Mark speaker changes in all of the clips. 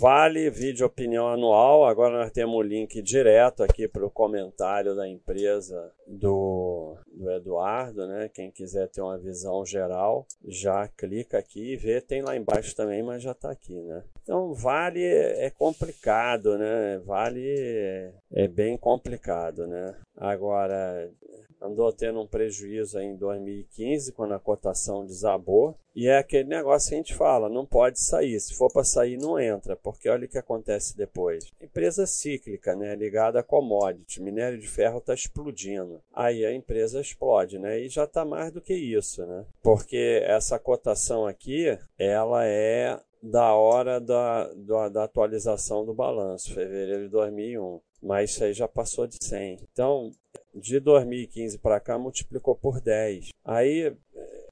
Speaker 1: Vale vídeo opinião anual. Agora nós temos o link direto aqui para o comentário da empresa do, do Eduardo, né? Quem quiser ter uma visão geral, já clica aqui e vê. Tem lá embaixo também, mas já está aqui, né? Então, Vale é complicado, né? Vale é bem complicado, né? Agora, andou tendo um prejuízo em 2015, quando a cotação desabou. E é aquele negócio que a gente fala, não pode sair. Se for para sair, não entra, porque olha o que acontece depois. Empresa cíclica, né, ligada a commodity, minério de ferro está explodindo. Aí a empresa explode, né? E já está mais do que isso, né? Porque essa cotação aqui, ela é da hora da, da, da atualização do balanço, fevereiro de 2001 mas isso aí já passou de 100. Então, de 2015 para cá, multiplicou por 10. Aí,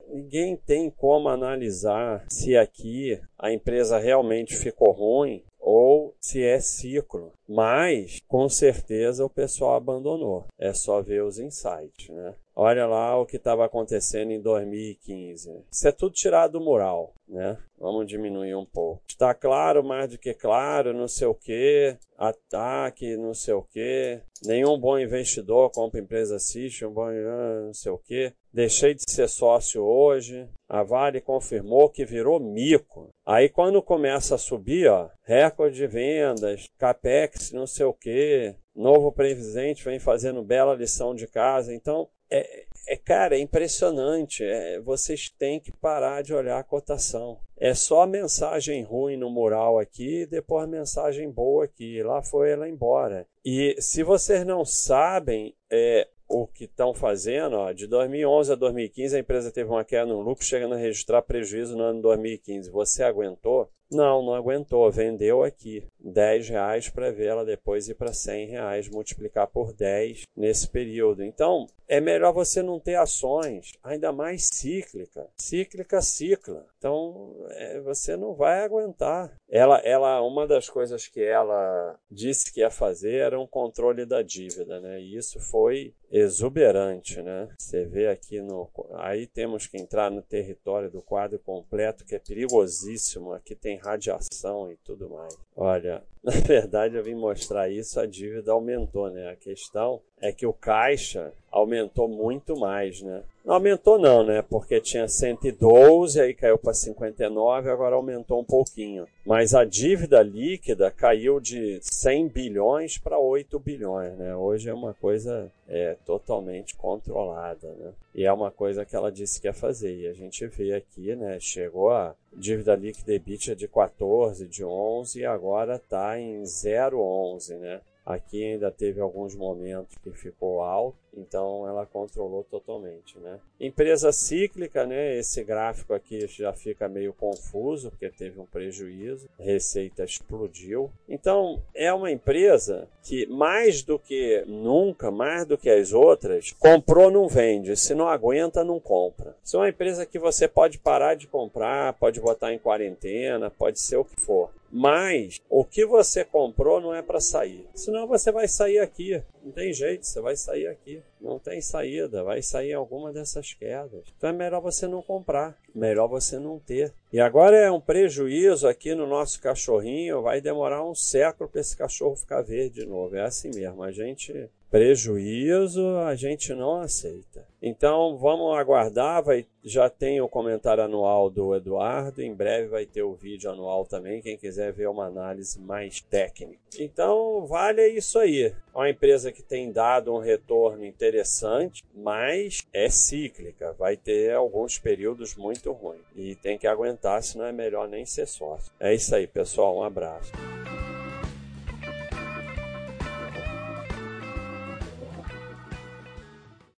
Speaker 1: ninguém tem como analisar se aqui a empresa realmente ficou ruim ou se é ciclo. Mas, com certeza, o pessoal abandonou. É só ver os insights, né? Olha lá o que estava acontecendo em 2015. Isso é tudo tirado do mural, né? Vamos diminuir um pouco. Está claro, mais do que claro, não sei o que, ataque, não sei o que. Nenhum bom investidor compra empresa assiste, um bom ah, não sei o que. Deixei de ser sócio hoje. A Vale confirmou que virou mico. Aí quando começa a subir, ó, recorde de vendas, capex, não sei o que, novo presidente vem fazendo bela lição de casa. Então é, é, cara, é impressionante. É, vocês têm que parar de olhar a cotação. É só mensagem ruim no mural aqui, depois mensagem boa aqui. Lá foi ela embora. E se vocês não sabem é, o que estão fazendo, ó, de 2011 a 2015 a empresa teve uma queda no lucro, chegando a registrar prejuízo no ano 2015. Você aguentou? Não, não aguentou. Vendeu aqui 10 reais para ver ela depois ir para 100 reais, multiplicar por 10 nesse período. Então, é melhor você não ter ações, ainda mais cíclica. Cíclica, cicla. Então, é, você não vai aguentar. Ela, ela, uma das coisas que ela disse que ia fazer era um controle da dívida, né? E isso foi exuberante, né? Você vê aqui no, aí temos que entrar no território do quadro completo que é perigosíssimo. Aqui tem radiação e tudo mais. Olha, na verdade eu vim mostrar isso, a dívida aumentou, né? A questão é que o caixa aumentou muito mais, né? Não aumentou não, né? Porque tinha 112, aí caiu para 59, agora aumentou um pouquinho. Mas a dívida líquida caiu de 100 bilhões para 8 bilhões, né? Hoje é uma coisa é, totalmente controlada, né? E é uma coisa que ela disse que ia fazer. E a gente vê aqui, né? Chegou a dívida líquida EBITDA de 14, de 11 e agora está em 0,11, né? Aqui ainda teve alguns momentos que ficou alto, então ela controlou totalmente, né? Empresa cíclica, né? Esse gráfico aqui já fica meio confuso porque teve um prejuízo, receita explodiu. Então é uma empresa que mais do que nunca, mais do que as outras, comprou não vende, se não aguenta não compra. Se é uma empresa que você pode parar de comprar, pode botar em quarentena, pode ser o que for. Mas o que você comprou não é para sair. Senão você vai sair aqui. Não tem jeito, você vai sair aqui. Não tem saída, vai sair alguma dessas quedas. Então é melhor você não comprar, melhor você não ter. E agora é um prejuízo aqui no nosso cachorrinho, vai demorar um século para esse cachorro ficar verde de novo. É assim mesmo, a gente prejuízo a gente não aceita. Então vamos aguardar, vai, já tem o comentário anual do Eduardo, em breve vai ter o vídeo anual também, quem quiser ver uma análise mais técnica. Então vale isso aí. É uma empresa que tem dado um retorno interessante, mas é cíclica, vai ter alguns períodos muito ruins e tem que aguentar, senão é melhor nem ser sócio. É isso aí, pessoal, um abraço.